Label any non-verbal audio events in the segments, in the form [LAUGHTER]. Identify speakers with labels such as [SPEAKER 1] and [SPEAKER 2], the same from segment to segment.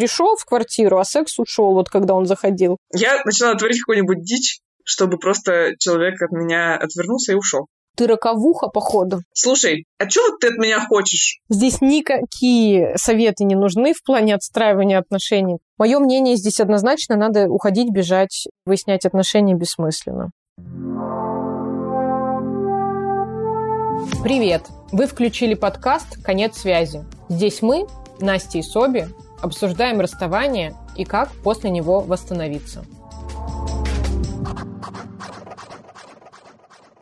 [SPEAKER 1] пришел в квартиру, а секс ушел, вот когда он заходил.
[SPEAKER 2] Я начала творить какую-нибудь дичь, чтобы просто человек от меня отвернулся и ушел.
[SPEAKER 1] Ты роковуха, походу.
[SPEAKER 2] Слушай, а вот ты от меня хочешь?
[SPEAKER 1] Здесь никакие советы не нужны в плане отстраивания отношений. Мое мнение здесь однозначно, надо уходить, бежать, выяснять отношения бессмысленно. Привет! Вы включили подкаст «Конец связи». Здесь мы, Настя и Соби, обсуждаем расставание и как после него восстановиться.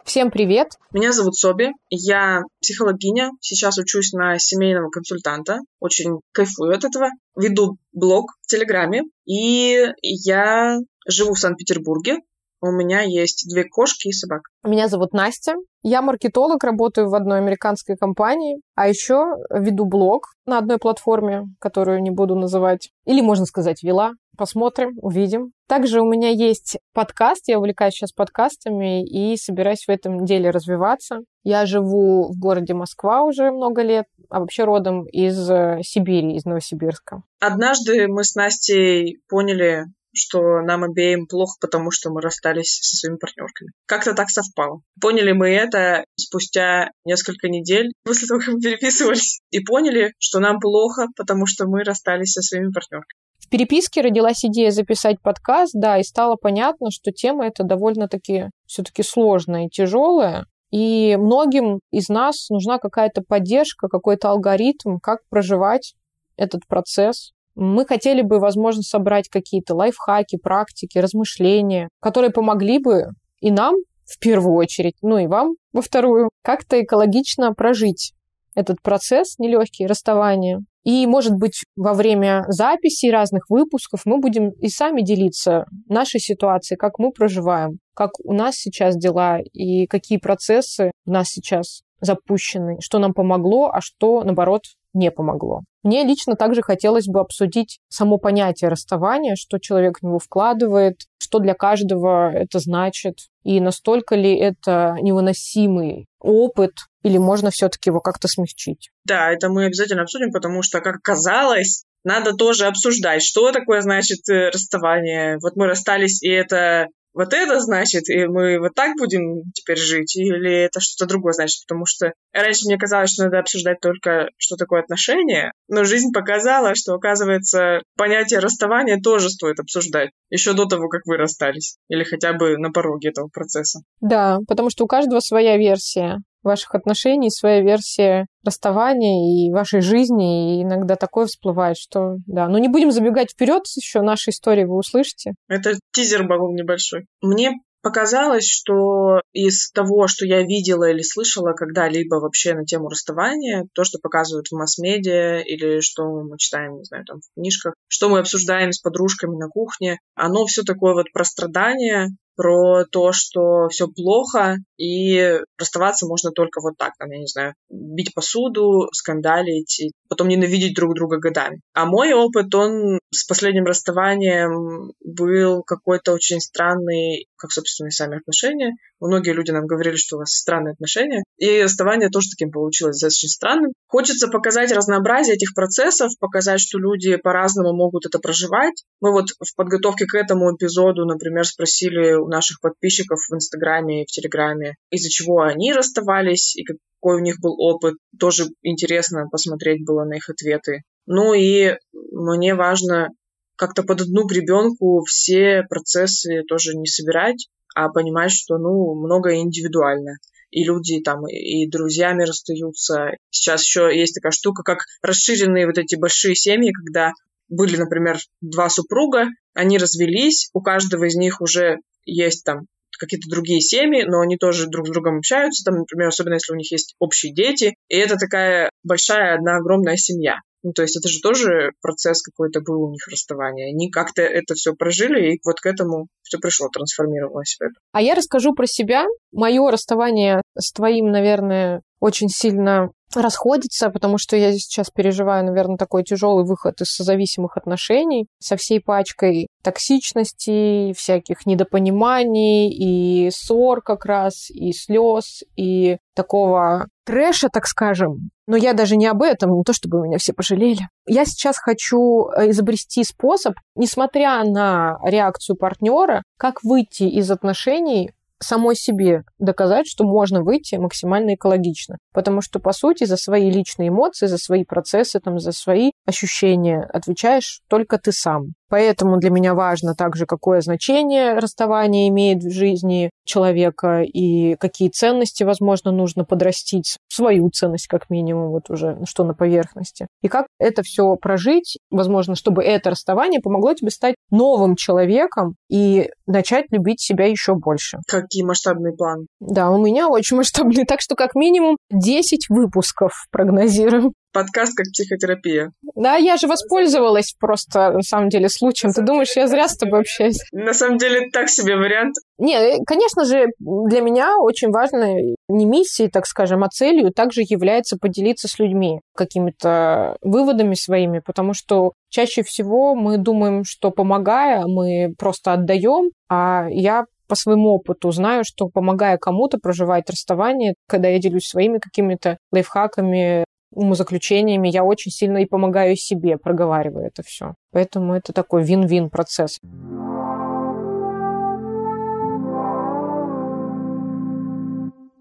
[SPEAKER 1] Всем привет!
[SPEAKER 2] Меня зовут Соби, я психологиня, сейчас учусь на семейного консультанта, очень кайфую от этого. Веду блог в Телеграме, и я живу в Санкт-Петербурге, у меня есть две кошки и собака.
[SPEAKER 1] Меня зовут Настя. Я маркетолог, работаю в одной американской компании, а еще веду блог на одной платформе, которую не буду называть. Или, можно сказать, вела. Посмотрим, увидим. Также у меня есть подкаст, я увлекаюсь сейчас подкастами и собираюсь в этом деле развиваться. Я живу в городе Москва уже много лет, а вообще родом из э, Сибири, из Новосибирска.
[SPEAKER 2] Однажды мы с Настей поняли, что нам обеим плохо, потому что мы расстались со своими партнерками. Как-то так совпало. Поняли мы это спустя несколько недель после того, как мы переписывались, и поняли, что нам плохо, потому что мы расстались со своими партнерками.
[SPEAKER 1] В переписке родилась идея записать подкаст, да, и стало понятно, что тема эта довольно-таки все-таки сложная и тяжелая. И многим из нас нужна какая-то поддержка, какой-то алгоритм, как проживать этот процесс, мы хотели бы, возможно, собрать какие-то лайфхаки, практики, размышления, которые помогли бы и нам в первую очередь, ну и вам во вторую, как-то экологично прожить этот процесс нелегкий, расставания. И, может быть, во время записи разных выпусков мы будем и сами делиться нашей ситуацией, как мы проживаем, как у нас сейчас дела и какие процессы у нас сейчас запущены, что нам помогло, а что, наоборот, не помогло. Мне лично также хотелось бы обсудить само понятие расставания, что человек в него вкладывает, что для каждого это значит, и настолько ли это невыносимый опыт, или можно все-таки его как-то смягчить.
[SPEAKER 2] Да, это мы обязательно обсудим, потому что, как оказалось, надо тоже обсуждать, что такое значит э, расставание. Вот мы расстались, и это вот это значит, и мы вот так будем теперь жить, или это что-то другое значит, потому что раньше мне казалось, что надо обсуждать только, что такое отношения, но жизнь показала, что, оказывается, понятие расставания тоже стоит обсуждать, еще до того, как вы расстались, или хотя бы на пороге этого процесса.
[SPEAKER 1] Да, потому что у каждого своя версия ваших отношений, своя версия расставания и вашей жизни. И иногда такое всплывает, что да. Но не будем забегать вперед, еще нашей истории вы услышите.
[SPEAKER 2] Это тизер был небольшой. Мне показалось, что из того, что я видела или слышала когда-либо вообще на тему расставания, то, что показывают в масс-медиа или что мы читаем, не знаю, там в книжках, что мы обсуждаем с подружками на кухне, оно все такое вот про страдания, про то, что все плохо, и расставаться можно только вот так, там, я не знаю, бить посуду, скандалить, и потом ненавидеть друг друга годами. А мой опыт, он с последним расставанием был какой-то очень странный, как, собственно, и сами отношения. Многие люди нам говорили, что у вас странные отношения. И расставание тоже таким получилось достаточно странным. Хочется показать разнообразие этих процессов, показать, что люди по-разному могут это проживать. Мы вот в подготовке к этому эпизоду, например, спросили у наших подписчиков в Инстаграме и в Телеграме, из-за чего они расставались и какой у них был опыт. Тоже интересно посмотреть было на их ответы. Ну и мне важно как-то под одну гребенку все процессы тоже не собирать, а понимать, что, ну, многое индивидуально. И люди там и друзьями расстаются. Сейчас еще есть такая штука, как расширенные вот эти большие семьи, когда были, например, два супруга, они развелись, у каждого из них уже есть там какие-то другие семьи, но они тоже друг с другом общаются, там, например, особенно если у них есть общие дети, и это такая большая одна огромная семья. Ну, то есть это же тоже процесс какой-то был у них расставания. Они как-то это все прожили, и вот к этому все пришло, трансформировалось в это.
[SPEAKER 1] А я расскажу про себя. Мое расставание с твоим, наверное, очень сильно расходится, потому что я сейчас переживаю, наверное, такой тяжелый выход из созависимых отношений со всей пачкой токсичности, всяких недопониманий и ссор как раз, и слез, и такого трэша, так скажем. Но я даже не об этом, не то чтобы меня все пожалели. Я сейчас хочу э, изобрести способ, несмотря на реакцию партнера, как выйти из отношений самой себе доказать, что можно выйти максимально экологично. Потому что, по сути, за свои личные эмоции, за свои процессы, там, за свои ощущения отвечаешь только ты сам. Поэтому для меня важно также, какое значение расставание имеет в жизни человека и какие ценности, возможно, нужно подрастить, свою ценность как минимум, вот уже что на поверхности. И как это все прожить, возможно, чтобы это расставание помогло тебе стать новым человеком и начать любить себя еще больше.
[SPEAKER 2] Какие масштабные планы?
[SPEAKER 1] Да, у меня очень масштабные, так что как минимум 10 выпусков прогнозируем.
[SPEAKER 2] Подкаст как психотерапия.
[SPEAKER 1] Да, я же воспользовалась просто, на самом деле, случаем. Ты думаешь, я зря с тобой общаюсь?
[SPEAKER 2] На самом деле, так себе вариант.
[SPEAKER 1] Не, э, конечно же, для меня очень важно не миссией, так скажем, а целью также является поделиться с людьми какими-то выводами своими, потому что чаще всего мы думаем, что помогая, мы просто отдаем, а я по своему опыту знаю, что помогая кому-то проживать расставание, когда я делюсь своими какими-то лайфхаками, умозаключениями, я очень сильно и помогаю себе, проговаривая это все. Поэтому это такой вин-вин процесс.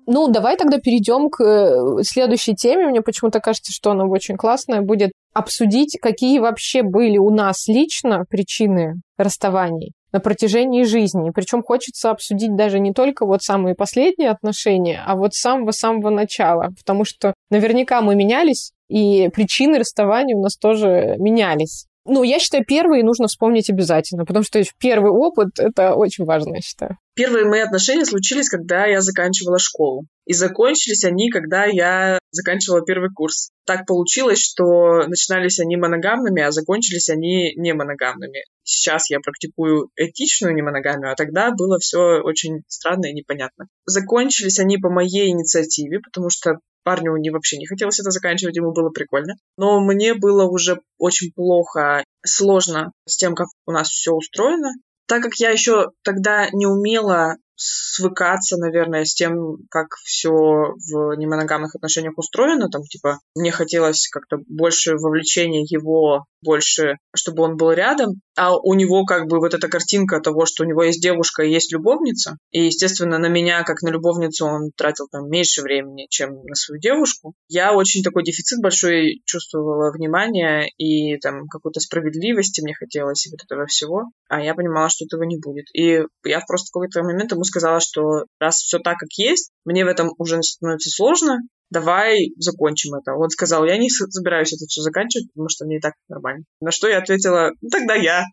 [SPEAKER 1] Ну, давай тогда перейдем к э, следующей теме. Мне почему-то кажется, что она очень классная. Будет обсудить, какие вообще были у нас лично причины расставаний на протяжении жизни. Причем хочется обсудить даже не только вот самые последние отношения, а вот с самого-самого начала. Потому что наверняка мы менялись, и причины расставания у нас тоже менялись. Ну, я считаю, первые нужно вспомнить обязательно, потому что первый опыт — это очень важно, я считаю.
[SPEAKER 2] Первые мои отношения случились, когда я заканчивала школу. И закончились они, когда я заканчивала первый курс. Так получилось, что начинались они моногамными, а закончились они не моногамными. Сейчас я практикую этичную немоногамию, а тогда было все очень странно и непонятно. Закончились они по моей инициативе, потому что Парню не вообще не хотелось это заканчивать, ему было прикольно. Но мне было уже очень плохо, сложно с тем, как у нас все устроено. Так как я еще тогда не умела свыкаться, наверное, с тем, как все в немоногамных отношениях устроено. Там, типа, мне хотелось как-то больше вовлечения его, больше, чтобы он был рядом. А у него как бы вот эта картинка того, что у него есть девушка и есть любовница. И, естественно, на меня, как на любовницу, он тратил там меньше времени, чем на свою девушку. Я очень такой дефицит большой чувствовала внимания и там какой-то справедливости мне хотелось и вот этого всего. А я понимала, что этого не будет. И я просто в какой-то момент ему сказала, что раз все так, как есть, мне в этом уже становится сложно, давай закончим это. Он сказал, я не собираюсь это все заканчивать, потому что мне и так нормально. На что я ответила, ну, тогда я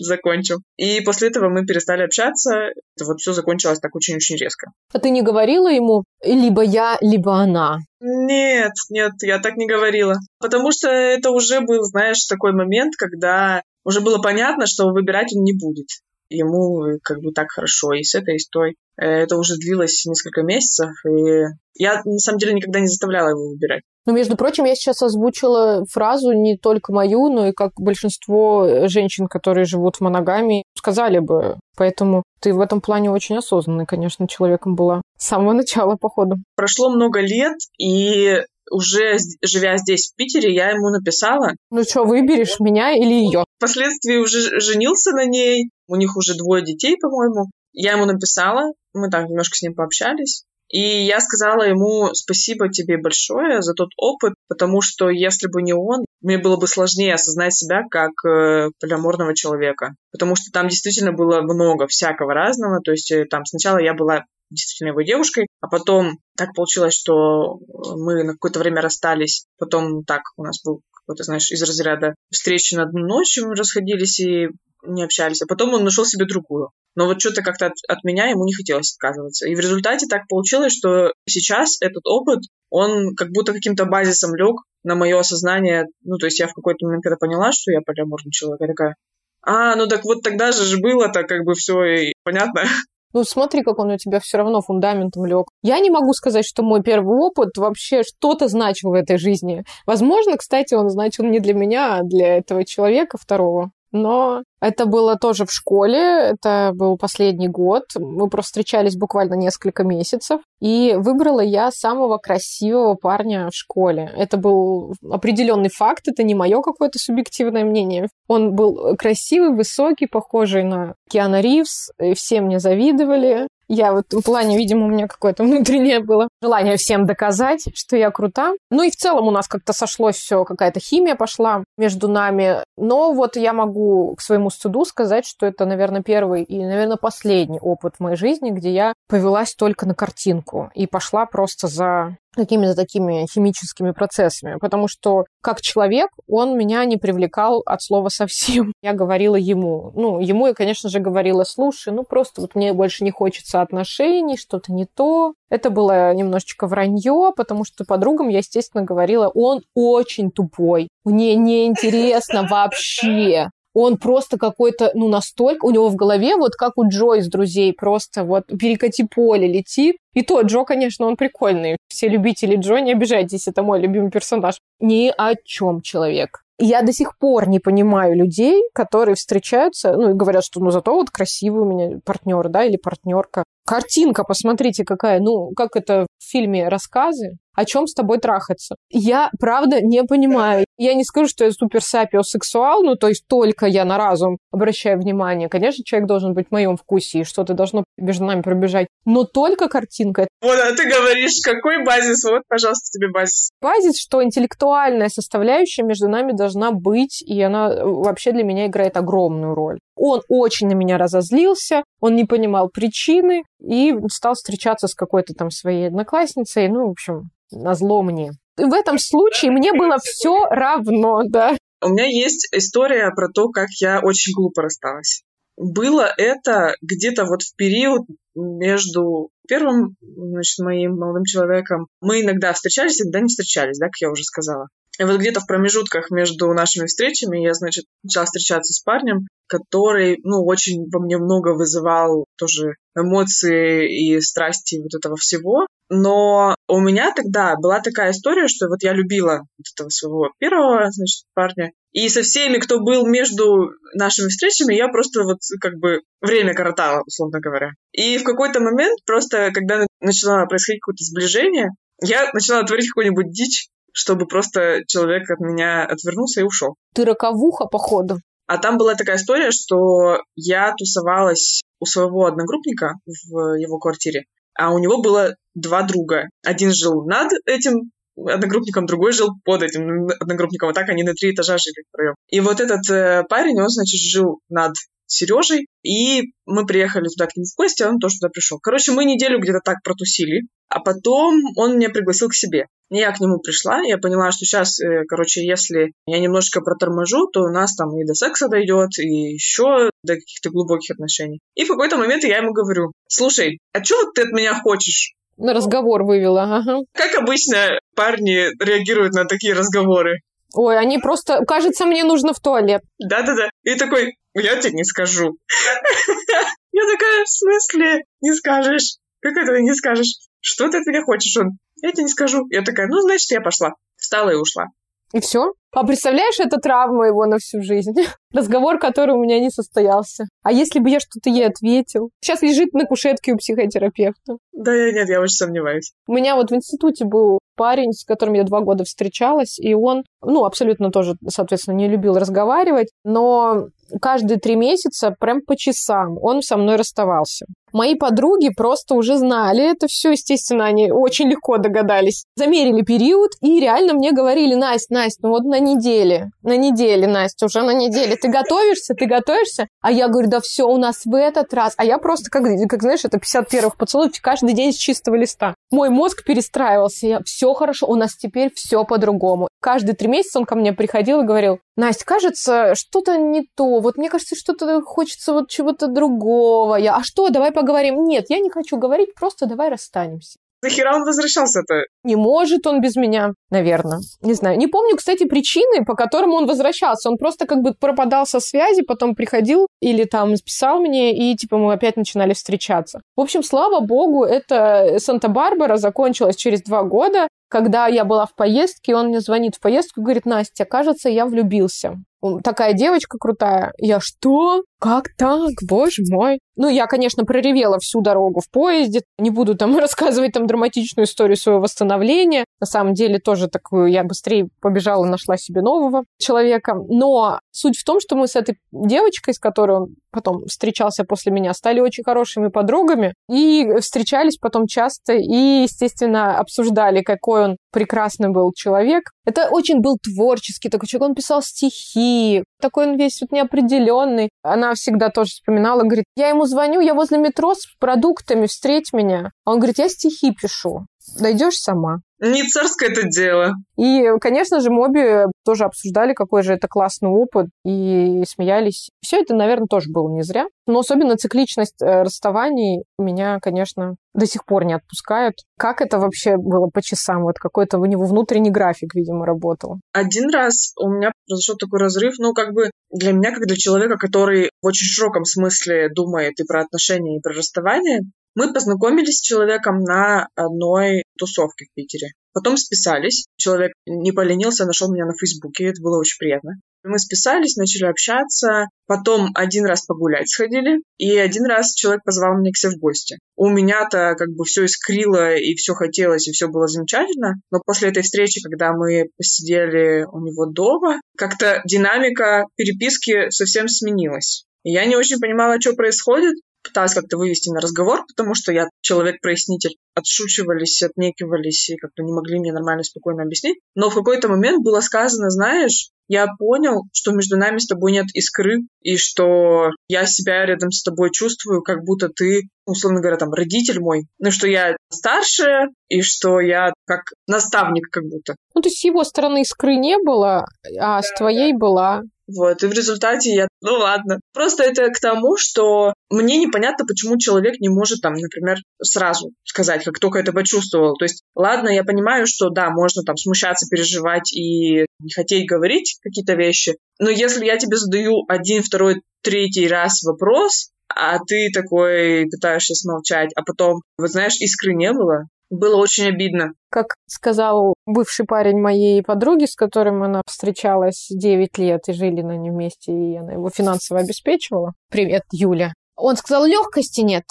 [SPEAKER 2] закончу. И после этого мы перестали общаться. Это вот все закончилось так очень-очень резко.
[SPEAKER 1] А ты не говорила ему, либо я, либо она?
[SPEAKER 2] Нет, нет, я так не говорила. Потому что это уже был, знаешь, такой момент, когда уже было понятно, что выбирать он не будет ему э, как бы так хорошо и с этой, и с той. Э, это уже длилось несколько месяцев, и я на самом деле никогда не заставляла его выбирать.
[SPEAKER 1] Ну, между прочим, я сейчас озвучила фразу не только мою, но и как большинство э, женщин, которые живут в моногамии, сказали бы. Поэтому ты в этом плане очень осознанный, конечно, человеком была с самого начала, походу.
[SPEAKER 2] Прошло много лет, и уже живя здесь, в Питере, я ему написала.
[SPEAKER 1] Ну что, выберешь меня или ее?
[SPEAKER 2] Впоследствии уже женился на ней. У них уже двое детей, по-моему. Я ему написала, мы так немножко с ним пообщались. И я сказала ему спасибо тебе большое за тот опыт, потому что если бы не он, мне было бы сложнее осознать себя как э, полиаморного человека. Потому что там действительно было много всякого разного. То есть э, там сначала я была действительно его девушкой, а потом так получилось, что мы на какое-то время расстались. Потом так у нас был какой-то, знаешь, из разряда встречи на одну ночь, мы расходились и не общались. А потом он нашел себе другую. Но вот что-то как-то от, от меня ему не хотелось отказываться. И в результате так получилось, что сейчас этот опыт, он как будто каким-то базисом лег на мое осознание. Ну, то есть я в какой-то момент, когда поняла, что я полиаморный человек, я такая, а, ну так вот тогда же же было-то как бы все и понятно. [LAUGHS]
[SPEAKER 1] Ну, смотри, как он у тебя все равно фундаментом лег. Я не могу сказать, что мой первый опыт вообще что-то значил в этой жизни. Возможно, кстати, он значил не для меня, а для этого человека второго. Но это было тоже в школе, это был последний год. Мы просто встречались буквально несколько месяцев. И выбрала я самого красивого парня в школе. Это был определенный факт, это не мое какое-то субъективное мнение. Он был красивый, высокий, похожий на Киана Ривз. И все мне завидовали. Я в этом плане, видимо, у меня какое-то [LAUGHS] внутреннее было желание всем доказать, что я крута. Ну и в целом у нас как-то сошлось все, какая-то химия пошла между нами. Но вот я могу к своему стыду сказать, что это, наверное, первый и, наверное, последний опыт в моей жизни, где я повелась только на картинку и пошла просто за какими-то такими химическими процессами, потому что как человек он меня не привлекал от слова совсем. [LAUGHS] Я говорила ему, ну, ему я, конечно же, говорила, слушай, ну, просто вот мне больше не хочется отношений, что-то не то. Это было немножечко вранье, потому что подругам я, естественно, говорила, он очень тупой, мне неинтересно вообще он просто какой-то, ну, настолько, у него в голове, вот как у Джо из «Друзей», просто вот перекати поле летит. И то, Джо, конечно, он прикольный. Все любители Джо, не обижайтесь, это мой любимый персонаж. Ни о чем человек. Я до сих пор не понимаю людей, которые встречаются, ну, и говорят, что ну зато вот красивый у меня партнер, да, или партнерка. Картинка, посмотрите, какая, ну, как это в фильме рассказы, о чем с тобой трахаться. Я, правда, не понимаю. Я не скажу, что я супер сапиосексуал, ну, то есть только я на разум обращаю внимание. Конечно, человек должен быть в моем вкусе, и что-то должно между нами пробежать. Но только картинка.
[SPEAKER 2] Вот, а ты говоришь, какой базис? Вот, пожалуйста, тебе базис.
[SPEAKER 1] Базис, что интеллектуальная составляющая между нами должна быть, и она э, вообще для меня играет огромную роль. Он очень на меня разозлился, он не понимал причины и стал встречаться с какой-то там своей одноклассницей, ну, в общем, назло мне. И в этом случае мне было все равно, да.
[SPEAKER 2] У меня есть история про то, как я очень глупо рассталась. Было это где-то вот в период между первым, значит, моим молодым человеком. Мы иногда встречались, иногда не встречались, да, как я уже сказала. И вот где-то в промежутках между нашими встречами я, значит, начала встречаться с парнем, который, ну, очень во мне много вызывал тоже эмоции и страсти вот этого всего. Но у меня тогда была такая история, что вот я любила вот этого своего первого, значит, парня. И со всеми, кто был между нашими встречами, я просто вот как бы время коротала, условно говоря. И в какой-то момент просто, когда начало происходить какое-то сближение, я начала творить какую-нибудь дичь, чтобы просто человек от меня отвернулся и ушел.
[SPEAKER 1] Ты роковуха, походу.
[SPEAKER 2] А там была такая история, что я тусовалась у своего одногруппника в его квартире, а у него было два друга. Один жил над этим одногруппником, другой жил под этим одногруппником. Вот так они на три этажа жили втроем. И вот этот э, парень, он, значит, жил над Сережей, и мы приехали туда к нему в гости, а он тоже туда пришел. Короче, мы неделю где-то так протусили, а потом он меня пригласил к себе. Я к нему пришла, я поняла, что сейчас, э, короче, если я немножко проторможу, то у нас там и до секса дойдет, и еще до каких-то глубоких отношений. И в какой-то момент я ему говорю, слушай, а вот ты от меня хочешь?
[SPEAKER 1] На разговор вывела, ага.
[SPEAKER 2] Как обычно парни реагируют на такие разговоры?
[SPEAKER 1] Ой, они просто... Кажется, мне нужно в туалет.
[SPEAKER 2] Да-да-да. И такой, я тебе не скажу. [LAUGHS] Я такая, в смысле? Не скажешь? Как это не скажешь? Что ты от меня хочешь? Он, я тебе не скажу. Я такая, ну, значит, я пошла. Встала и ушла.
[SPEAKER 1] И все? А представляешь, это травма его на всю жизнь. [LAUGHS] Разговор, который у меня не состоялся. А если бы я что-то ей ответил? Сейчас лежит на кушетке у психотерапевта.
[SPEAKER 2] Да, нет, я очень сомневаюсь.
[SPEAKER 1] У меня вот в институте был парень, с которым я два года встречалась, и он, ну, абсолютно тоже, соответственно, не любил разговаривать, но каждые три месяца, прям по часам, он со мной расставался. Мои подруги просто уже знали это все, естественно, они очень легко догадались. Замерили период и реально мне говорили, Настя, Настя, ну вот на неделе, на неделе, Настя, уже на неделе. Ты готовишься, ты готовишься? А я говорю, да все у нас в этот раз. А я просто, как, как знаешь, это 51 поцелуев каждый день с чистого листа. Мой мозг перестраивался, я, все хорошо, у нас теперь все по-другому. Каждые три месяца он ко мне приходил и говорил, Настя, кажется, что-то не то. Вот мне кажется, что-то хочется вот чего-то другого. Я, а что, давай поговорим. Нет, я не хочу говорить, просто давай расстанемся.
[SPEAKER 2] Нахера он возвращался-то?
[SPEAKER 1] Не может он без меня, наверное. Не знаю. Не помню, кстати, причины, по которым он возвращался. Он просто как бы пропадал со связи, потом приходил или там писал мне, и типа мы опять начинали встречаться. В общем, слава богу, это Санта-Барбара закончилась через два года, когда я была в поездке, он мне звонит в поездку и говорит, Настя, кажется, я влюбился такая девочка крутая. Я что? Как так? Боже мой. Ну, я, конечно, проревела всю дорогу в поезде. Не буду там [LAUGHS] рассказывать там драматичную историю своего восстановления. На самом деле тоже такую я быстрее побежала, нашла себе нового человека. Но суть в том, что мы с этой девочкой, с которой он потом встречался после меня, стали очень хорошими подругами и встречались потом часто и, естественно, обсуждали, какой он прекрасный был человек. Это очень был творческий такой человек. Он писал стихи, такой он весь вот неопределенный. Она всегда тоже вспоминала, говорит, я ему звоню, я возле метро с продуктами, встреть меня. А он говорит, я стихи пишу. Дойдешь сама.
[SPEAKER 2] Не царское это дело.
[SPEAKER 1] И, конечно же, Моби тоже обсуждали, какой же это классный опыт, и смеялись. Все это, наверное, тоже было не зря. Но особенно цикличность э, расставаний меня, конечно, до сих пор не отпускает. Как это вообще было по часам? Вот какой-то у него внутренний график, видимо, работал.
[SPEAKER 2] Один раз у меня произошел такой разрыв, ну, как бы для меня, как для человека, который в очень широком смысле думает и про отношения, и про расставание, мы познакомились с человеком на одной тусовке в Питере. Потом списались. Человек не поленился, нашел меня на Фейсбуке. Это было очень приятно. Мы списались, начали общаться. Потом один раз погулять сходили. И один раз человек позвал меня к себе в гости. У меня-то как бы все искрило, и все хотелось, и все было замечательно. Но после этой встречи, когда мы посидели у него дома, как-то динамика переписки совсем сменилась. Я не очень понимала, что происходит, пыталась как-то вывести на разговор, потому что я человек-прояснитель. Отшучивались, отнекивались и как-то не могли мне нормально, спокойно объяснить. Но в какой-то момент было сказано, знаешь, я понял, что между нами с тобой нет искры, и что я себя рядом с тобой чувствую, как будто ты, условно говоря, там, родитель мой. Ну, что я старшая, и что я как наставник как будто.
[SPEAKER 1] Ну, то есть с его стороны искры не было, а с твоей была.
[SPEAKER 2] Вот, и в результате я, ну ладно. Просто это к тому, что мне непонятно, почему человек не может там, например, сразу сказать, как только это почувствовал. То есть, ладно, я понимаю, что да, можно там смущаться, переживать и не хотеть говорить какие-то вещи, но если я тебе задаю один, второй, третий раз вопрос, а ты такой пытаешься смолчать, а потом, вот знаешь, искры не было, было очень обидно.
[SPEAKER 1] Как сказал бывший парень моей подруги, с которым она встречалась 9 лет и жили на нем вместе, и она его финансово обеспечивала. Привет, Юля. Он сказал, легкости нет.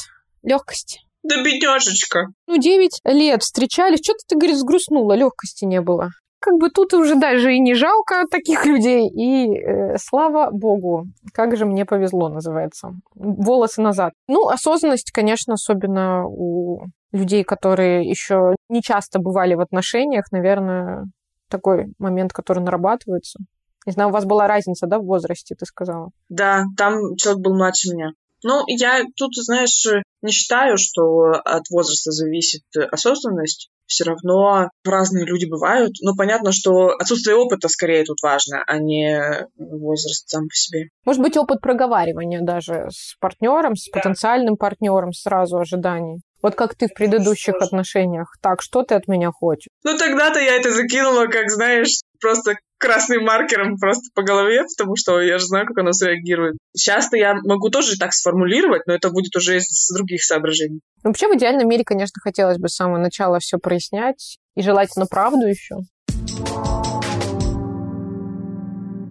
[SPEAKER 1] Легкости.
[SPEAKER 2] Да бедняжечка.
[SPEAKER 1] Ну, 9 лет встречались. Что-то ты, говорит, сгрустнула, легкости не было. Как бы тут уже даже и не жалко таких людей. И э, слава богу, как же мне повезло, называется. Волосы назад. Ну, осознанность, конечно, особенно у людей, которые еще не часто бывали в отношениях, наверное, такой момент, который нарабатывается. Не знаю, у вас была разница, да, в возрасте, ты сказала?
[SPEAKER 2] Да, там человек был младше меня. Ну, я тут, знаешь, не считаю, что от возраста зависит осознанность. Все равно разные люди бывают. Но понятно, что отсутствие опыта скорее тут важно, а не возраст сам по себе.
[SPEAKER 1] Может быть, опыт проговаривания даже с партнером, с да. потенциальным партнером сразу ожиданий. Вот как ты в предыдущих отношениях. Так, что ты от меня хочешь?
[SPEAKER 2] Ну, тогда-то я это закинула, как, знаешь, просто красным маркером просто по голове, потому что я же знаю, как оно среагирует. Сейчас-то я могу тоже так сформулировать, но это будет уже из других соображений.
[SPEAKER 1] Ну, вообще, в идеальном мире, конечно, хотелось бы с самого начала все прояснять, и желательно правду еще.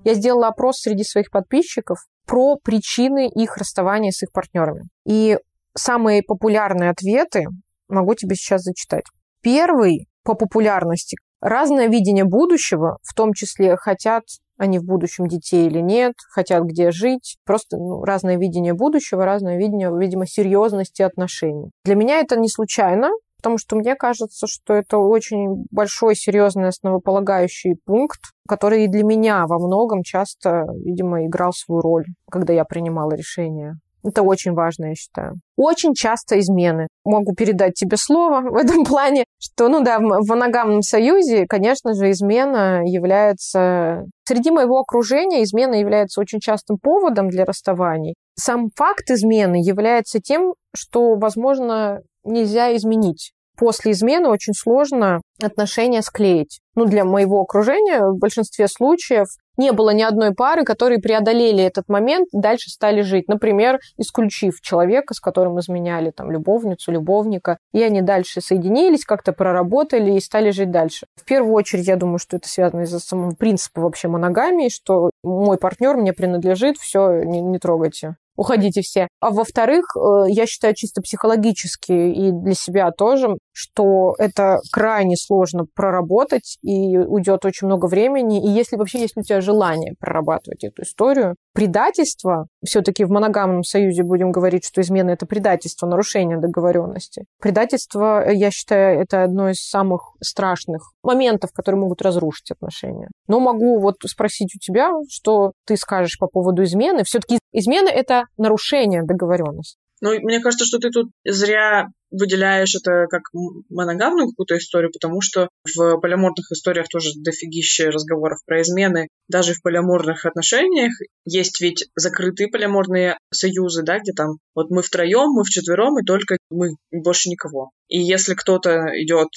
[SPEAKER 1] Я сделала опрос среди своих подписчиков про причины их расставания с их партнерами. И самые популярные ответы могу тебе сейчас зачитать. Первый по популярности – разное видение будущего, в том числе хотят они в будущем детей или нет, хотят где жить. Просто ну, разное видение будущего, разное видение, видимо, серьезности отношений. Для меня это не случайно, потому что мне кажется, что это очень большой, серьезный, основополагающий пункт, который и для меня во многом часто, видимо, играл свою роль, когда я принимала решение. Это очень важно, я считаю. Очень часто измены. Могу передать тебе слово в этом [LAUGHS] плане, что, ну да, в моногамном союзе, конечно же, измена является... Среди моего окружения измена является очень частым поводом для расставаний. Сам факт измены является тем, что, возможно, нельзя изменить. после измены очень сложно отношения склеить. Ну, для моего окружения в большинстве случаев не было ни одной пары, которые преодолели этот момент, дальше стали жить. Например, исключив человека, с которым изменяли там любовницу, любовника, и они дальше соединились, как-то проработали и стали жить дальше. В первую очередь, я думаю, что это связано из-за самого принципа вообще моногамии, что мой партнер мне принадлежит, все, не, не трогайте уходите все. А во-вторых, э, я считаю чисто психологически и для себя тоже, что это крайне сложно проработать, и уйдет очень много времени. И если вообще есть у тебя желание прорабатывать эту историю, предательство, все-таки в моногамном союзе будем говорить, что измена это предательство, нарушение договоренности. Предательство, я считаю, это одно из самых страшных моментов, которые могут разрушить отношения. Но могу вот спросить у тебя, что ты скажешь по поводу измены. Все-таки измена это нарушение договоренности.
[SPEAKER 2] Ну, мне кажется, что ты тут зря выделяешь это как моногамную какую-то историю, потому что в полиаморных историях тоже дофигища разговоров про измены. Даже в полиаморных отношениях есть ведь закрытые полиаморные союзы, да, где там вот мы втроем, мы вчетвером, и только мы, больше никого. И если кто-то идет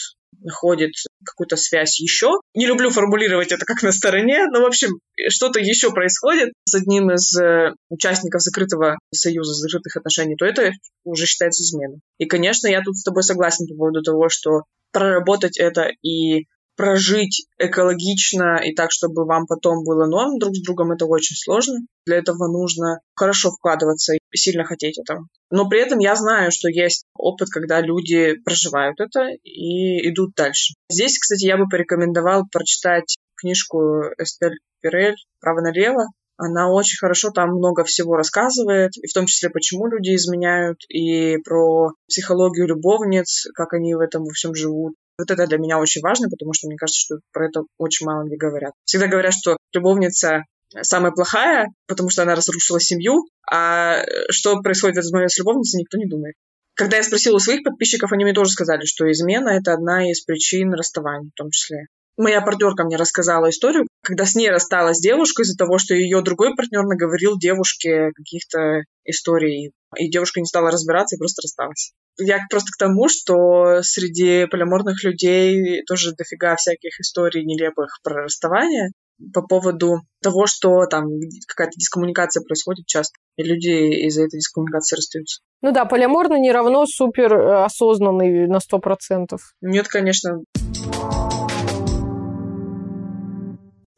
[SPEAKER 2] находит какую-то связь еще. Не люблю формулировать это как на стороне, но, в общем, что-то еще происходит с одним из э, участников закрытого союза, закрытых отношений, то это уже считается изменой. И, конечно, я тут с тобой согласен по поводу того, что проработать это и прожить экологично и так, чтобы вам потом было норм друг с другом, это очень сложно. Для этого нужно хорошо вкладываться и сильно хотеть этого. Но при этом я знаю, что есть опыт, когда люди проживают это и идут дальше. Здесь, кстати, я бы порекомендовал прочитать книжку Эстель Пирель «Право налево». Она очень хорошо там много всего рассказывает, и в том числе, почему люди изменяют, и про психологию любовниц, как они в этом во всем живут. Вот это для меня очень важно, потому что мне кажется, что про это очень мало где говорят. Всегда говорят, что любовница самая плохая, потому что она разрушила семью, а что происходит в момент с любовницей, никто не думает. Когда я спросила у своих подписчиков, они мне тоже сказали, что измена — это одна из причин расставания в том числе. Моя партнерка мне рассказала историю, когда с ней рассталась девушка из-за того, что ее другой партнер наговорил девушке каких-то историй, и девушка не стала разбираться и просто рассталась. Я просто к тому, что среди полиморных людей тоже дофига всяких историй нелепых про расставание по поводу того, что там какая-то дискоммуникация происходит часто, и люди из-за этой дискоммуникации расстаются.
[SPEAKER 1] Ну да, полиаморный не равно супер э, осознанный на сто процентов.
[SPEAKER 2] Нет, конечно.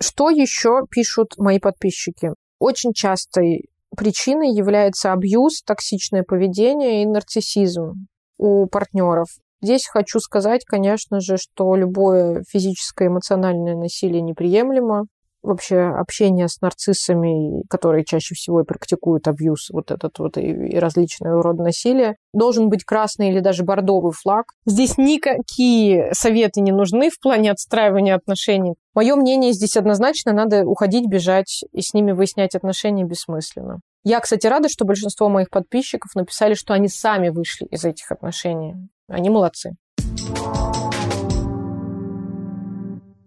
[SPEAKER 1] Что еще пишут мои подписчики? Очень частой причиной является абьюз, токсичное поведение и нарциссизм у партнеров. Здесь хочу сказать, конечно же, что любое физическое эмоциональное насилие неприемлемо. Вообще общение с нарциссами, которые чаще всего и практикуют абьюз, вот этот вот и, и различные роды насилия, должен быть красный или даже бордовый флаг. Здесь никакие советы не нужны в плане отстраивания отношений. Мое мнение здесь однозначно, надо уходить, бежать и с ними выяснять отношения бессмысленно. Я, кстати, рада, что большинство моих подписчиков написали, что они сами вышли из этих отношений. Они молодцы.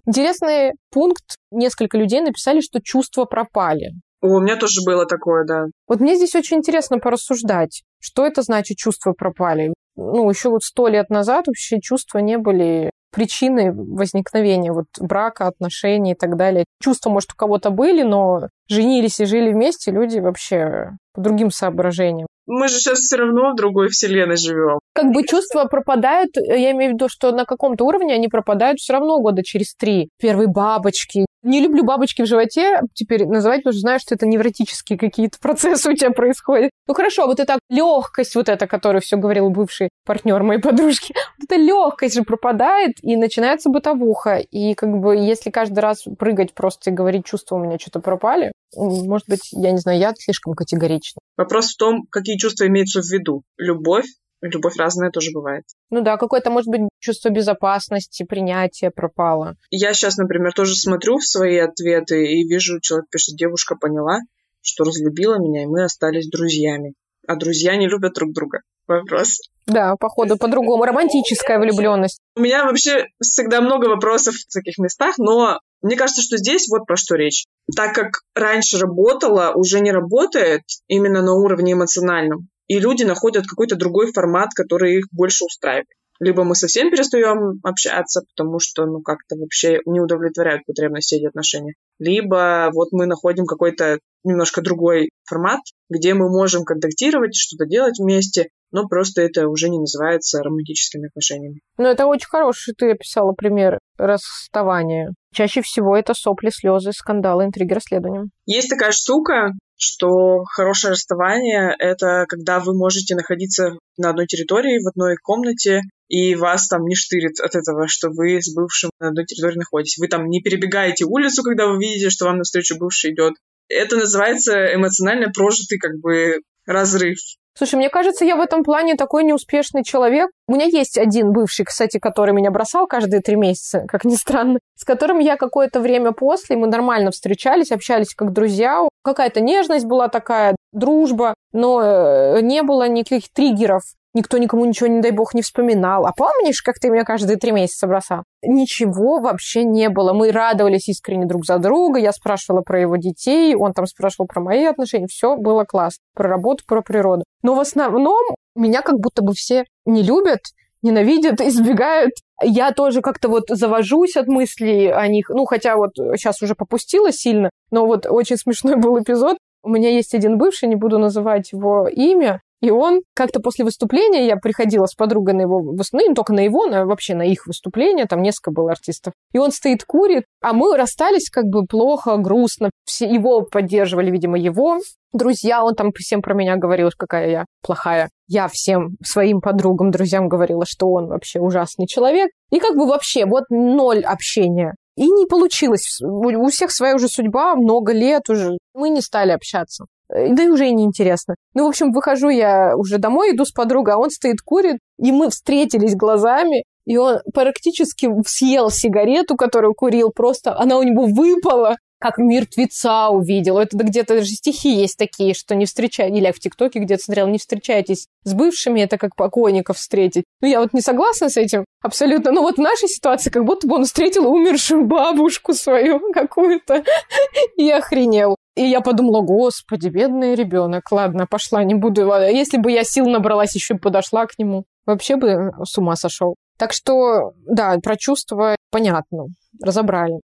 [SPEAKER 1] Интересный пункт. Несколько людей написали, что чувства пропали.
[SPEAKER 2] О, у меня тоже было такое, да.
[SPEAKER 1] Вот мне здесь очень интересно порассуждать, что это значит чувства пропали. Ну, еще вот сто лет назад вообще чувства не были причиной возникновения вот брака, отношений и так далее. Чувства, может, у кого-то были, но женились и жили вместе люди вообще по другим соображениям.
[SPEAKER 2] Мы же сейчас все равно в другой вселенной живем.
[SPEAKER 1] Как бы чувства пропадают, я имею в виду, что на каком-то уровне они пропадают все равно года через три. Первые бабочки, не люблю бабочки в животе теперь называть, потому что знаю, что это невротические какие-то [LAUGHS] процессы у тебя происходят. Ну хорошо, вот эта легкость, вот эта, которую все говорил бывший партнер моей подружки, [LAUGHS] вот эта легкость же пропадает, и начинается бытовуха. И как бы если каждый раз прыгать просто и говорить, чувства у меня что-то пропали, может быть, я не знаю, я слишком категорична.
[SPEAKER 2] Вопрос в том, какие чувства имеются в виду. Любовь, любовь разная тоже бывает.
[SPEAKER 1] Ну да, какое-то, может быть, чувство безопасности, принятия пропало.
[SPEAKER 2] Я сейчас, например, тоже смотрю в свои ответы и вижу, человек пишет, девушка поняла, что разлюбила меня, и мы остались друзьями. А друзья не любят друг друга. Вопрос.
[SPEAKER 1] Да, походу, по-другому. Романтическая влюбленность.
[SPEAKER 2] У меня вообще всегда много вопросов в таких местах, но мне кажется, что здесь вот про что речь. Так как раньше работала, уже не работает именно на уровне эмоциональном и люди находят какой-то другой формат, который их больше устраивает. Либо мы совсем перестаем общаться, потому что, ну, как-то вообще не удовлетворяют потребности эти отношения. Либо вот мы находим какой-то немножко другой формат, где мы можем контактировать, что-то делать вместе, но просто это уже не называется романтическими отношениями.
[SPEAKER 1] Ну, это очень хороший, ты описала пример расставания. Чаще всего это сопли, слезы, скандалы, интриги, расследования.
[SPEAKER 2] Есть такая штука, что хорошее расставание — это когда вы можете находиться на одной территории, в одной комнате, и вас там не штырит от этого, что вы с бывшим на одной территории находитесь. Вы там не перебегаете улицу, когда вы видите, что вам навстречу бывший идет. Это называется эмоционально прожитый как бы разрыв.
[SPEAKER 1] Слушай, мне кажется, я в этом плане такой неуспешный человек. У меня есть один бывший, кстати, который меня бросал каждые три месяца, как ни странно, с которым я какое-то время после, мы нормально встречались, общались как друзья. Какая-то нежность была такая, дружба, но э, не было никаких триггеров никто никому ничего, не дай бог, не вспоминал. А помнишь, как ты меня каждые три месяца бросал? Ничего вообще не было. Мы радовались искренне друг за друга. Я спрашивала про его детей, он там спрашивал про мои отношения. Все было классно. Про работу, про природу. Но в основном меня как будто бы все не любят, ненавидят, [LAUGHS] избегают. Я тоже как-то вот завожусь от мыслей о них. Ну, хотя вот сейчас уже попустила сильно, но вот очень смешной был эпизод. У меня есть один бывший, не буду называть его имя, и он как-то после выступления, я приходила с подругой на его ну, не только на его, но вообще на их выступление, там несколько было артистов. И он стоит, курит, а мы расстались как бы плохо, грустно. Все его поддерживали, видимо, его друзья. Он там всем про меня говорил, какая я плохая. Я всем своим подругам, друзьям говорила, что он вообще ужасный человек. И как бы вообще вот ноль общения. И не получилось. У всех своя уже судьба, много лет уже. Мы не стали общаться. Э, да и уже и неинтересно. Ну, в общем, выхожу я уже домой, иду с подругой, а он стоит, курит, и мы встретились глазами, и он практически съел сигарету, которую курил, просто она у него выпала, как мертвеца увидел. Это где-то даже стихи есть такие, что не встречать, или я в ТикТоке где-то смотрел, не встречайтесь с бывшими, это как покойников встретить. Ну, я вот не согласна с этим абсолютно. Но вот в нашей ситуации как будто бы он встретил умершую бабушку свою какую-то [LAUGHS] и охренел. И я подумала, господи, бедный ребенок. Ладно, пошла, не буду. Если бы я сил набралась, еще подошла к нему, вообще бы с ума сошел. Так что, да, про чувства понятно, разобрали.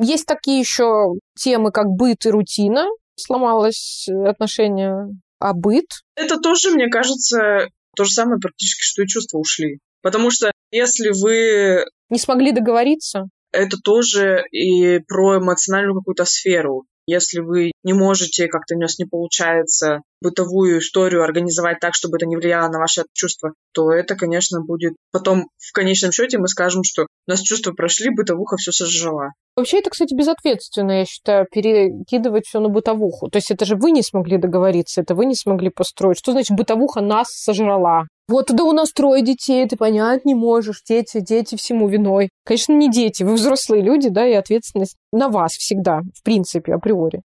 [SPEAKER 1] Есть такие еще темы, как быт и рутина. Сломалось отношение, а быт?
[SPEAKER 2] Это тоже, мне кажется, то же самое практически, что и чувства ушли. Потому что если вы...
[SPEAKER 1] Не смогли договориться?
[SPEAKER 2] это тоже и про эмоциональную какую-то сферу. Если вы не можете, как-то у вас не получается бытовую историю организовать так, чтобы это не влияло на ваши чувства, то это, конечно, будет... Потом в конечном счете мы скажем, что у нас чувства прошли, бытовуха все сожрала.
[SPEAKER 1] Вообще это, кстати, безответственно, я считаю, перекидывать все на бытовуху. То есть это же вы не смогли договориться, это вы не смогли построить. Что значит бытовуха нас сожрала? Вот туда у нас трое детей, ты понять не можешь. Дети, дети всему виной. Конечно, не дети, вы взрослые люди, да, и ответственность на вас всегда, в принципе, априори.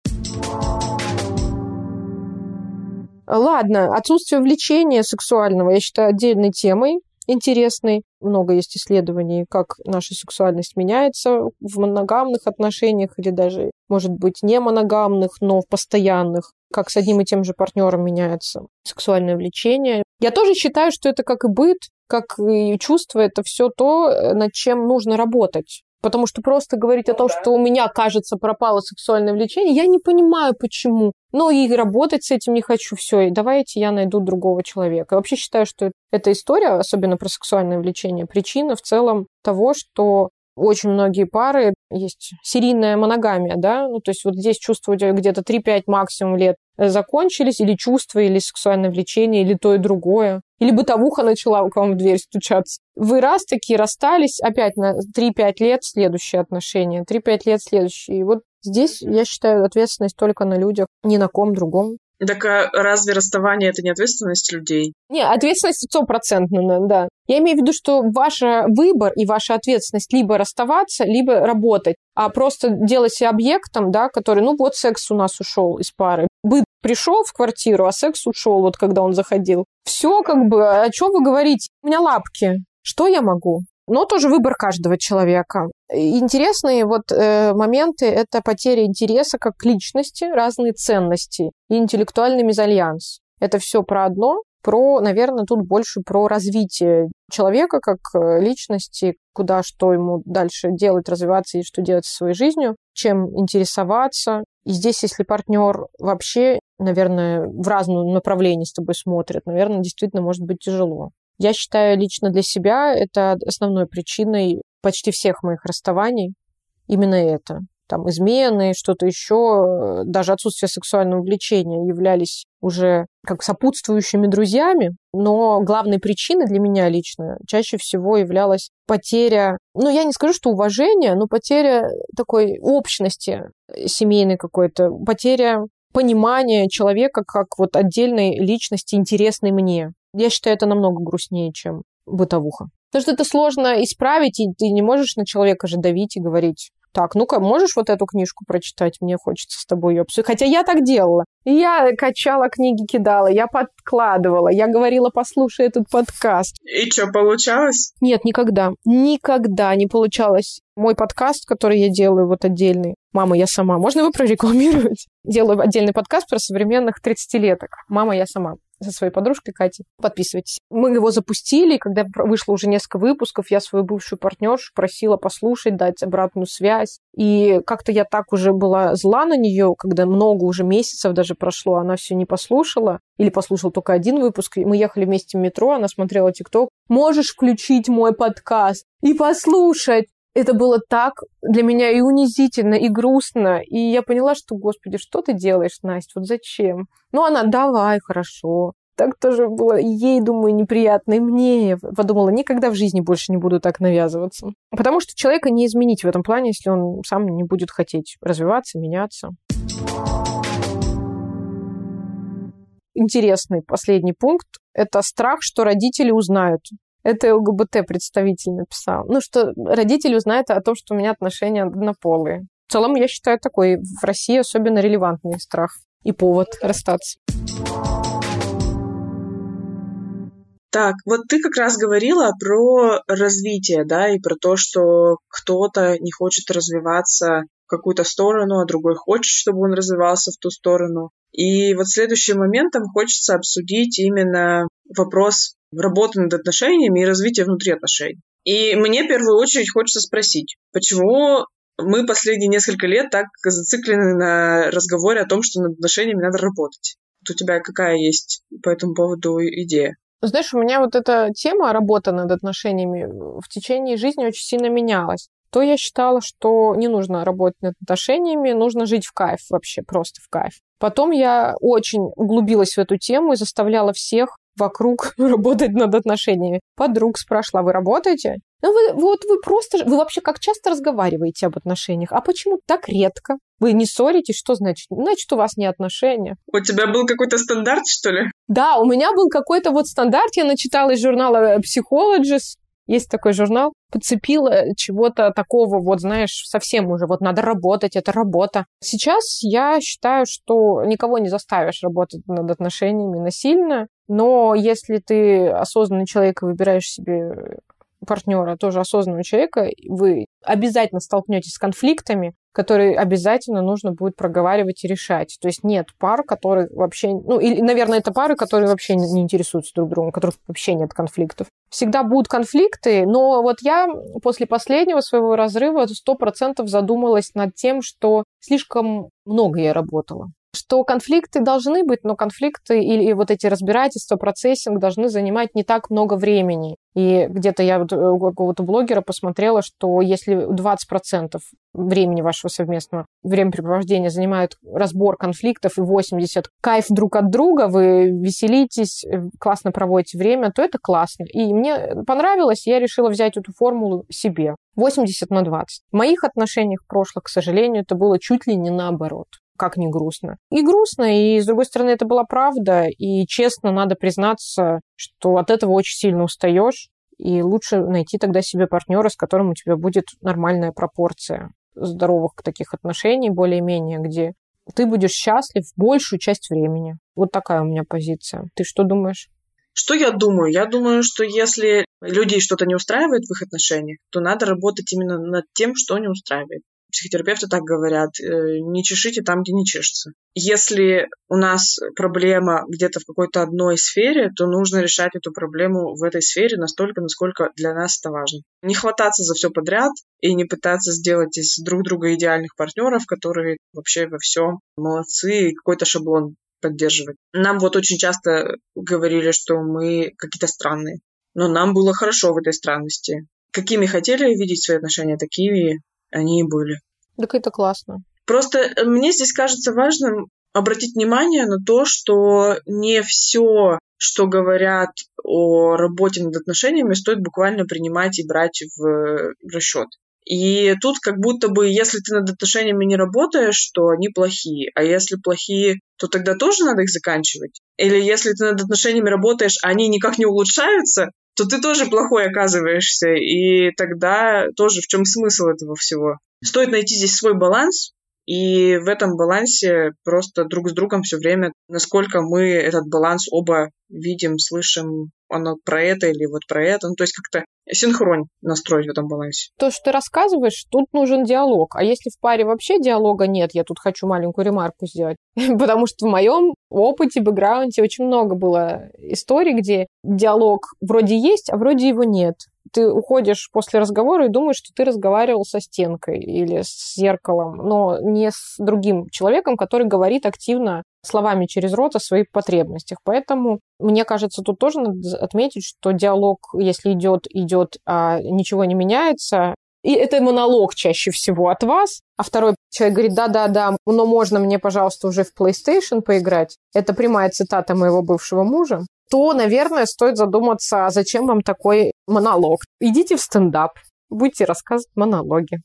[SPEAKER 1] Ладно, отсутствие влечения сексуального я считаю отдельной темой интересной. Много есть исследований, как наша сексуальность меняется в моногамных отношениях или даже, может быть, не моногамных, но в постоянных, как с одним и тем же партнером меняется сексуальное влечение. Я тоже считаю, что это как и быт, как и чувство, это все то, над чем нужно работать. Потому что просто говорить о том, что у меня, кажется, пропало сексуальное влечение, я не понимаю, почему. Ну и работать с этим не хочу. Все, давайте я найду другого человека. Я вообще считаю, что эта история, особенно про сексуальное влечение, причина в целом того, что очень многие пары есть серийная моногамия, да, ну, то есть вот здесь чувства где-то 3-5 максимум лет закончились, или чувства, или сексуальное влечение, или то и другое. Или бытовуха начала к вам в дверь стучаться. Вы раз такие расстались, опять на 3-5 лет следующие отношения, 3-5 лет следующие. И вот здесь, я считаю, ответственность только на людях, ни на ком другом.
[SPEAKER 2] Так а разве расставание это не ответственность людей?
[SPEAKER 1] Не, ответственность стопроцентная, да. Я имею в виду, что ваш выбор и ваша ответственность либо расставаться, либо работать, а просто делать себя объектом, да, который, ну вот секс у нас ушел из пары. Быт пришел в квартиру, а секс ушел, вот когда он заходил. Все как бы, о чем вы говорите? У меня лапки. Что я могу? Но тоже выбор каждого человека. Интересные вот э, моменты – это потеря интереса как к личности, разные ценности и интеллектуальный мезальянс. Это все про одно. про, наверное, тут больше про развитие человека как э, личности, куда что ему дальше делать, развиваться и что делать со своей жизнью, чем интересоваться. И здесь, если партнер вообще, наверное, в разном направлении с тобой смотрит, наверное, действительно может быть тяжело. Я считаю лично для себя это основной причиной почти всех моих расставаний. Именно это там, измены, что-то еще, э, даже отсутствие сексуального влечения являлись уже как сопутствующими друзьями, но главной причиной для меня лично чаще всего являлась потеря, ну, я не скажу, что уважения, но потеря такой общности семейной какой-то, потеря понимания человека как вот отдельной личности, интересной мне. Я считаю, это намного грустнее, чем бытовуха. Потому что это сложно исправить, и ты не можешь на человека же давить и говорить, так, ну-ка, можешь вот эту книжку прочитать? Мне хочется с тобой ее обсудить. Хотя я так делала. Я качала книги, кидала, я подкладывала, я говорила, послушай этот подкаст.
[SPEAKER 2] И что, получалось?
[SPEAKER 1] Нет, никогда. Никогда не получалось. Мой подкаст, который я делаю вот отдельный, «Мама, я сама». Можно его прорекламировать? Делаю отдельный подкаст про современных 30-леток. «Мама, я сама» со своей подружкой Катей. Подписывайтесь. Мы его запустили, и когда вышло уже несколько выпусков, я свою бывшую партнершу просила послушать, дать обратную связь. И как-то я так уже была зла на нее, когда много уже месяцев даже прошло, она все не послушала. Или послушала только один выпуск. Мы ехали вместе в метро, она смотрела ТикТок. Можешь включить мой подкаст и послушать это было так для меня и унизительно, и грустно. И я поняла, что, господи, что ты делаешь, Настя, вот зачем? Ну, она, давай, хорошо. Так тоже было ей, думаю, неприятно, и мне. Я подумала, никогда в жизни больше не буду так навязываться. Потому что человека не изменить в этом плане, если он сам не будет хотеть развиваться, меняться. Интересный последний пункт – это страх, что родители узнают. Это ЛГБТ-представитель написал. Ну, что родители узнают о том, что у меня отношения однополые. В целом, я считаю, такой в России особенно релевантный страх и повод расстаться.
[SPEAKER 2] Так, вот ты как раз говорила про развитие, да, и про то, что кто-то не хочет развиваться в какую-то сторону, а другой хочет, чтобы он развивался в ту сторону. И вот следующим моментом хочется обсудить именно вопрос работы над отношениями и развития внутри отношений. И мне в первую очередь хочется спросить, почему мы последние несколько лет так зациклены на разговоре о том, что над отношениями надо работать. Вот у тебя какая есть по этому поводу идея?
[SPEAKER 1] Знаешь, у меня вот эта тема работы над отношениями в течение жизни очень сильно менялась. То я считала, что не нужно работать над отношениями, нужно жить в кайф вообще, просто в кайф. Потом я очень углубилась в эту тему и заставляла всех вокруг [LAUGHS] работать над отношениями. Подруг спрашивала, вы работаете? Ну, вы, вот вы просто... Вы вообще как часто разговариваете об отношениях? А почему так редко? Вы не ссоритесь? Что значит? Значит, у вас не отношения.
[SPEAKER 2] У тебя был какой-то стандарт, что ли?
[SPEAKER 1] Да, у меня был какой-то вот стандарт. Я начитала из журнала Psychologist. Есть такой журнал. Подцепила чего-то такого, вот, знаешь, совсем уже, вот надо работать, это работа. Сейчас я считаю, что никого не заставишь работать над отношениями насильно. Но если ты осознанный человек и выбираешь себе партнера, тоже осознанного человека, вы обязательно столкнетесь с конфликтами, которые обязательно нужно будет проговаривать и решать. То есть нет пар, которые вообще... Ну, или, наверное, это пары, которые вообще не интересуются друг другом, у которых вообще нет конфликтов. Всегда будут конфликты, но вот я после последнего своего разрыва сто процентов задумалась над тем, что слишком много я работала что конфликты должны быть, но конфликты или вот эти разбирательства, процессинг должны занимать не так много времени. И где-то я вот у какого-то блогера посмотрела, что если 20% времени вашего совместного времяпрепровождения занимает разбор конфликтов и 80% кайф друг от друга, вы веселитесь, э, классно проводите время, то это классно. И мне понравилось, я решила взять эту формулу себе. 80 на 20. В моих отношениях прошлых, к сожалению, это было чуть ли не наоборот как не грустно. И грустно, и, с другой стороны, это была правда, и честно надо признаться, что от этого очень сильно устаешь, и лучше найти тогда себе партнера, с которым у тебя будет нормальная пропорция здоровых таких отношений, более-менее, где ты будешь счастлив большую часть времени. Вот такая у меня позиция. Ты что думаешь?
[SPEAKER 2] Что я думаю? Я думаю, что если людей что-то не устраивает в их отношениях, то надо работать именно над тем, что не устраивает. Психотерапевты так говорят, э, не чешите там, где не чешется. Если у нас проблема где-то в какой-то одной сфере, то нужно решать эту проблему в этой сфере настолько, насколько для нас это важно. Не хвататься за все подряд и не пытаться сделать из друг друга идеальных партнеров, которые вообще во всем молодцы и какой-то шаблон поддерживать. Нам вот очень часто говорили, что мы какие-то странные. Но нам было хорошо в этой странности. Какими хотели видеть свои отношения, такими они и были.
[SPEAKER 1] Так это классно.
[SPEAKER 2] Просто э, мне здесь кажется важным обратить внимание на то, что не все, что говорят о работе над отношениями, стоит буквально принимать и брать в расчет. И тут как будто бы, если ты над отношениями не работаешь, то они плохие. А если плохие, то тогда тоже надо их заканчивать. Или если ты над отношениями работаешь, а они никак не улучшаются, то ты тоже плохой оказываешься. И тогда тоже в чем смысл этого всего? Стоит найти здесь свой баланс, и в этом балансе просто друг с другом все время, насколько мы этот баланс оба видим, слышим, оно про это или вот про это. Ну, то есть как-то синхронь настроить в этом балансе.
[SPEAKER 1] То, что ты рассказываешь, тут нужен диалог. А если в паре вообще диалога нет, я тут хочу маленькую ремарку сделать. [LAUGHS] Потому что в моем опыте, бэкграунде очень много было историй, где диалог вроде есть, а вроде его нет ты уходишь после разговора и думаешь, что ты разговаривал со стенкой или с зеркалом, но не с другим человеком, который говорит активно словами через рот о своих потребностях. Поэтому, мне кажется, тут тоже надо отметить, что диалог, если идет, идет, а ничего не меняется, и это монолог чаще всего от вас, а второй человек говорит, да-да-да, но можно мне, пожалуйста, уже в PlayStation поиграть. Это прямая цитата моего бывшего мужа то, наверное, стоит задуматься, а зачем вам такой монолог. Идите в стендап, будете рассказывать монологи.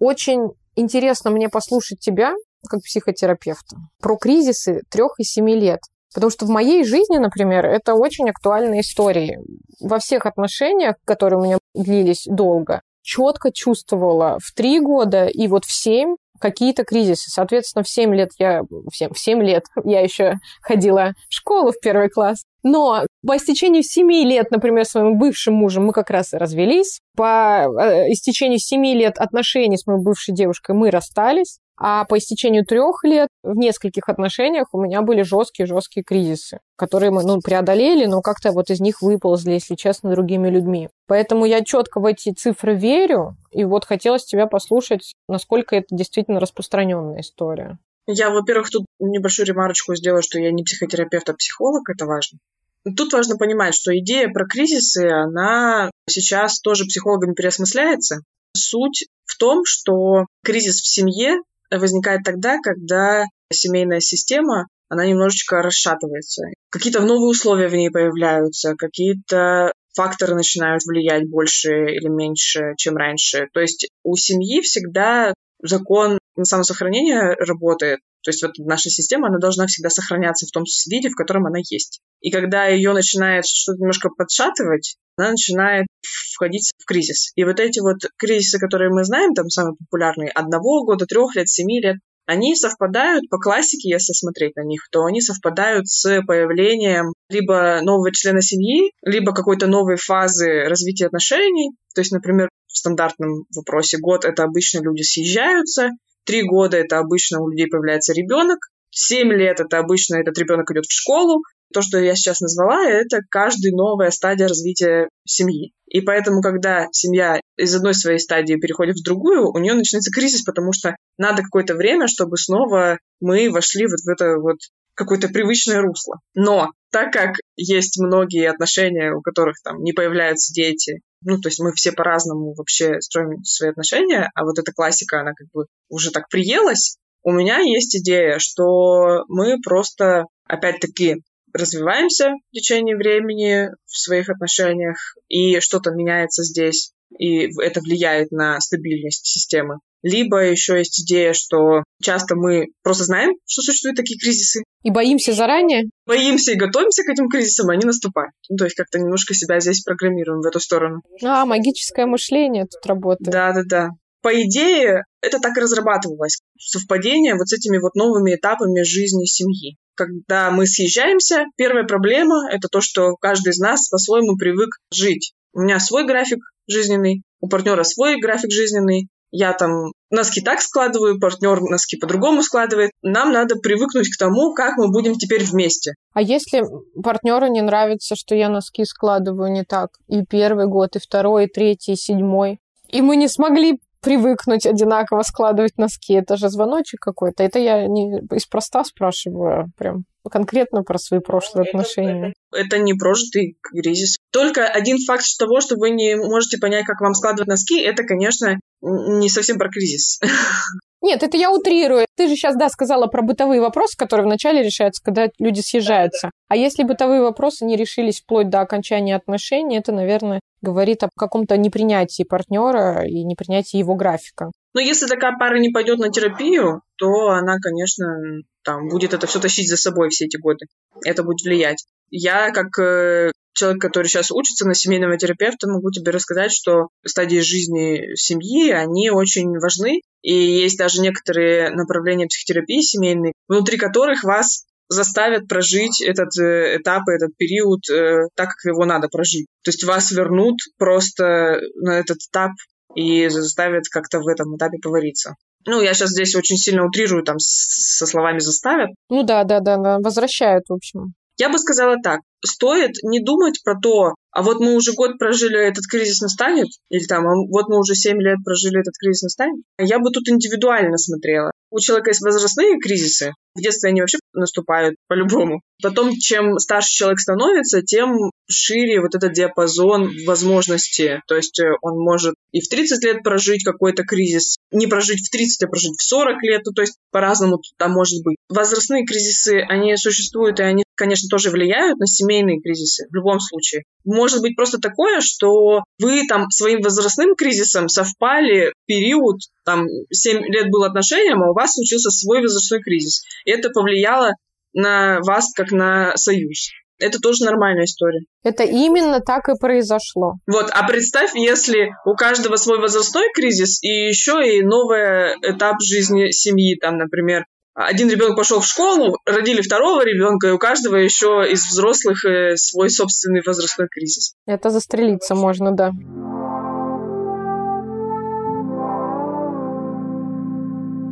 [SPEAKER 1] Очень интересно мне послушать тебя, как психотерапевта, про кризисы трех и семи лет. Потому что в моей жизни, например, это очень актуальная история. Во всех отношениях, которые у меня длились долго, четко чувствовала в три года и вот в семь какие-то кризисы. Соответственно, в 7 лет я... В 7, в 7 лет [LAUGHS] я еще ходила в школу в первый класс. Но по истечению 7 лет, например, с моим бывшим мужем мы как раз и развелись. По э, истечению 7 лет отношений с моей бывшей девушкой мы расстались. А по истечению трех лет в нескольких отношениях у меня были жесткие-жесткие кризисы, которые мы ну, преодолели, но как-то вот из них выползли, если честно, другими людьми. Поэтому я четко в эти цифры верю, и вот хотелось тебя послушать, насколько это действительно распространенная история.
[SPEAKER 2] Я, во-первых, тут небольшую ремарочку сделаю, что я не психотерапевт, а психолог, это важно. Тут важно понимать, что идея про кризисы, она сейчас тоже психологами переосмысляется. Суть в том, что кризис в семье возникает тогда, когда семейная система она немножечко расшатывается. Какие-то новые условия в ней появляются, какие-то факторы начинают влиять больше или меньше, чем раньше. То есть у семьи всегда закон на самосохранение работает. То есть вот наша система, она должна всегда сохраняться в том виде, в котором она есть. И когда ее начинает что-то немножко подшатывать, она начинает входить в кризис. И вот эти вот кризисы, которые мы знаем, там самые популярные, одного года, трех лет, семи лет, они совпадают по классике, если смотреть на них, то они совпадают с появлением либо нового члена семьи, либо какой-то новой фазы развития отношений. То есть, например, в стандартном вопросе год это обычно люди съезжаются, три года это обычно у людей появляется ребенок, семь лет это обычно этот ребенок идет в школу, то, что я сейчас назвала, это каждая новая стадия развития семьи. И поэтому, когда семья из одной своей стадии переходит в другую, у нее начинается кризис, потому что надо какое-то время, чтобы снова мы вошли вот в это вот какое-то привычное русло. Но так как есть многие отношения, у которых там не появляются дети, ну, то есть мы все по-разному вообще строим свои отношения, а вот эта классика, она как бы уже так приелась, у меня есть идея, что мы просто, опять-таки, развиваемся в течение времени в своих отношениях, и что-то меняется здесь, и это влияет на стабильность системы. Либо еще есть идея, что часто мы просто знаем, что существуют такие кризисы.
[SPEAKER 1] И боимся заранее?
[SPEAKER 2] Боимся и готовимся к этим кризисам, а они наступают. Ну, то есть как-то немножко себя здесь программируем в эту сторону.
[SPEAKER 1] А, магическое мышление тут работает.
[SPEAKER 2] Да-да-да. По идее, это так и разрабатывалось. Совпадение вот с этими вот новыми этапами жизни семьи когда мы съезжаемся, первая проблема — это то, что каждый из нас по-своему привык жить. У меня свой график жизненный, у партнера свой график жизненный, я там носки так складываю, партнер носки по-другому складывает. Нам надо привыкнуть к тому, как мы будем теперь вместе.
[SPEAKER 1] А если партнеру не нравится, что я носки складываю не так, и первый год, и второй, и третий, и седьмой, и мы не смогли привыкнуть одинаково складывать носки. Это же звоночек какой-то. Это я не из проста спрашиваю, а прям конкретно про свои прошлые это, отношения.
[SPEAKER 2] Это, это не прожитый кризис. Только один факт того, что вы не можете понять, как вам складывать носки, это, конечно, не совсем про кризис. [LAUGHS]
[SPEAKER 1] Нет, это я утрирую. Ты же сейчас, да, сказала про бытовые вопросы, которые вначале решаются, когда люди съезжаются. А если бытовые вопросы не решились вплоть до окончания отношений, это, наверное, говорит о каком-то непринятии партнера и непринятии его графика.
[SPEAKER 2] Но если такая пара не пойдет на терапию, то она, конечно, там будет это все тащить за собой все эти годы. Это будет влиять. Я, как э, человек, который сейчас учится на семейного терапевта, могу тебе рассказать, что стадии жизни семьи, они очень важны. И есть даже некоторые направления психотерапии семейной, внутри которых вас заставят прожить этот э, этап, этот период э, так, как его надо прожить. То есть вас вернут просто на этот этап и заставят как-то в этом этапе повариться. Ну, я сейчас здесь очень сильно утрирую, там, со словами заставят.
[SPEAKER 1] Ну да, да, да, да, возвращают, в общем.
[SPEAKER 2] Я бы сказала так, стоит не думать про то, а вот мы уже год прожили, этот кризис настанет, или там, а вот мы уже семь лет прожили, этот кризис настанет. Я бы тут индивидуально смотрела. У человека есть возрастные кризисы, в детстве они вообще наступают по-любому. Потом, чем старше человек становится, тем шире вот этот диапазон возможностей. То есть э, он может и в 30 лет прожить какой-то кризис, не прожить в 30, а прожить в 40 лет. Ну, то есть по-разному там может быть. Возрастные кризисы, они существуют, и они, конечно, тоже влияют на семейные кризисы в любом случае. Может быть просто такое, что вы там своим возрастным кризисом совпали период, там 7 лет было отношениям, а у вас случился свой возрастной кризис. Это повлияло на вас как на союз. Это тоже нормальная история.
[SPEAKER 1] Это именно так и произошло.
[SPEAKER 2] Вот, а представь, если у каждого свой возрастной кризис и еще и новый этап жизни семьи, там, например, один ребенок пошел в школу, родили второго ребенка, и у каждого еще из взрослых э, свой собственный возрастной кризис.
[SPEAKER 1] Это застрелиться можно, да.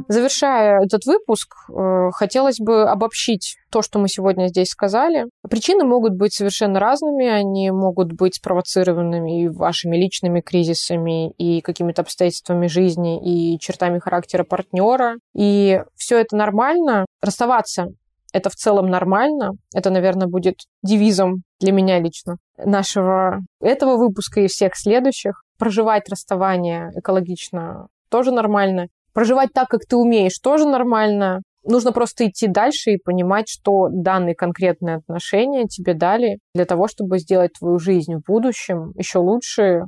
[SPEAKER 1] Завершая этот выпуск, э, хотелось бы обобщить то, что мы сегодня здесь сказали. Причины могут быть совершенно разными, они могут быть спровоцированными вашими личными кризисами, и какими-то обстоятельствами жизни, и чертами характера партнера. И все это нормально. Расставаться это в целом нормально. Это, наверное, будет девизом для меня лично нашего этого выпуска и всех следующих. Проживать расставание экологично тоже нормально. Проживать так, как ты умеешь, тоже нормально. Нужно просто идти дальше и понимать, что данные конкретные отношения тебе дали для того, чтобы сделать твою жизнь в будущем еще лучше,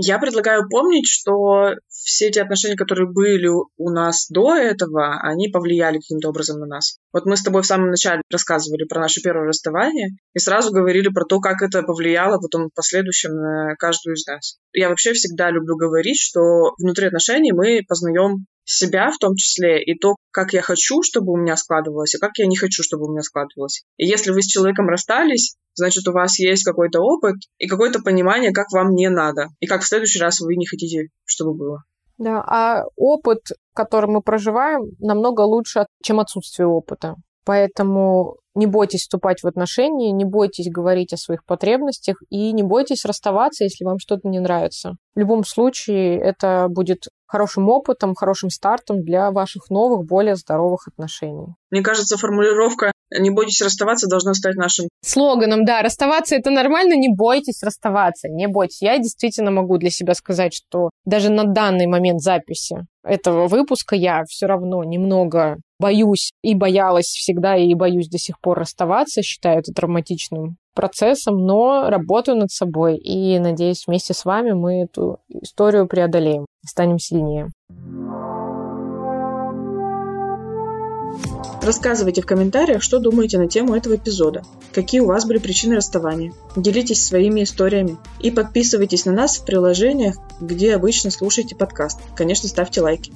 [SPEAKER 2] я предлагаю помнить, что все эти отношения, которые были у нас до этого, они повлияли каким-то образом на нас. Вот мы с тобой в самом начале рассказывали про наше первое расставание и сразу говорили про то, как это повлияло потом в последующем на каждую из нас. Я вообще всегда люблю говорить, что внутри отношений мы познаем себя в том числе, и то, как я хочу, чтобы у меня складывалось, и как я не хочу, чтобы у меня складывалось. И если вы с человеком расстались, значит, у вас есть какой-то опыт и какое-то понимание, как вам не надо, и как в следующий раз вы не хотите, чтобы было.
[SPEAKER 1] Да, а опыт, который мы проживаем, намного лучше, чем отсутствие опыта. Поэтому не бойтесь вступать в отношения, не бойтесь говорить о своих потребностях и не бойтесь расставаться, если вам что-то не нравится. В любом случае это будет хорошим опытом, хорошим стартом для ваших новых, более здоровых отношений.
[SPEAKER 2] Мне кажется, формулировка «не бойтесь расставаться» должна стать нашим
[SPEAKER 1] слоганом. Да, расставаться это нормально, не бойтесь расставаться, не бойтесь. Я действительно могу для себя сказать, что даже на данный момент записи этого выпуска я все равно немного боюсь и боялась всегда, и боюсь до сих пор расставаться, считаю это травматичным процессом, но работаю над собой и надеюсь, вместе с вами мы эту историю преодолеем станем сильнее.
[SPEAKER 2] Рассказывайте в комментариях, что думаете на тему этого эпизода, какие у вас были причины расставания. Делитесь своими историями и подписывайтесь на нас в приложениях, где обычно слушаете подкаст. Конечно, ставьте лайки.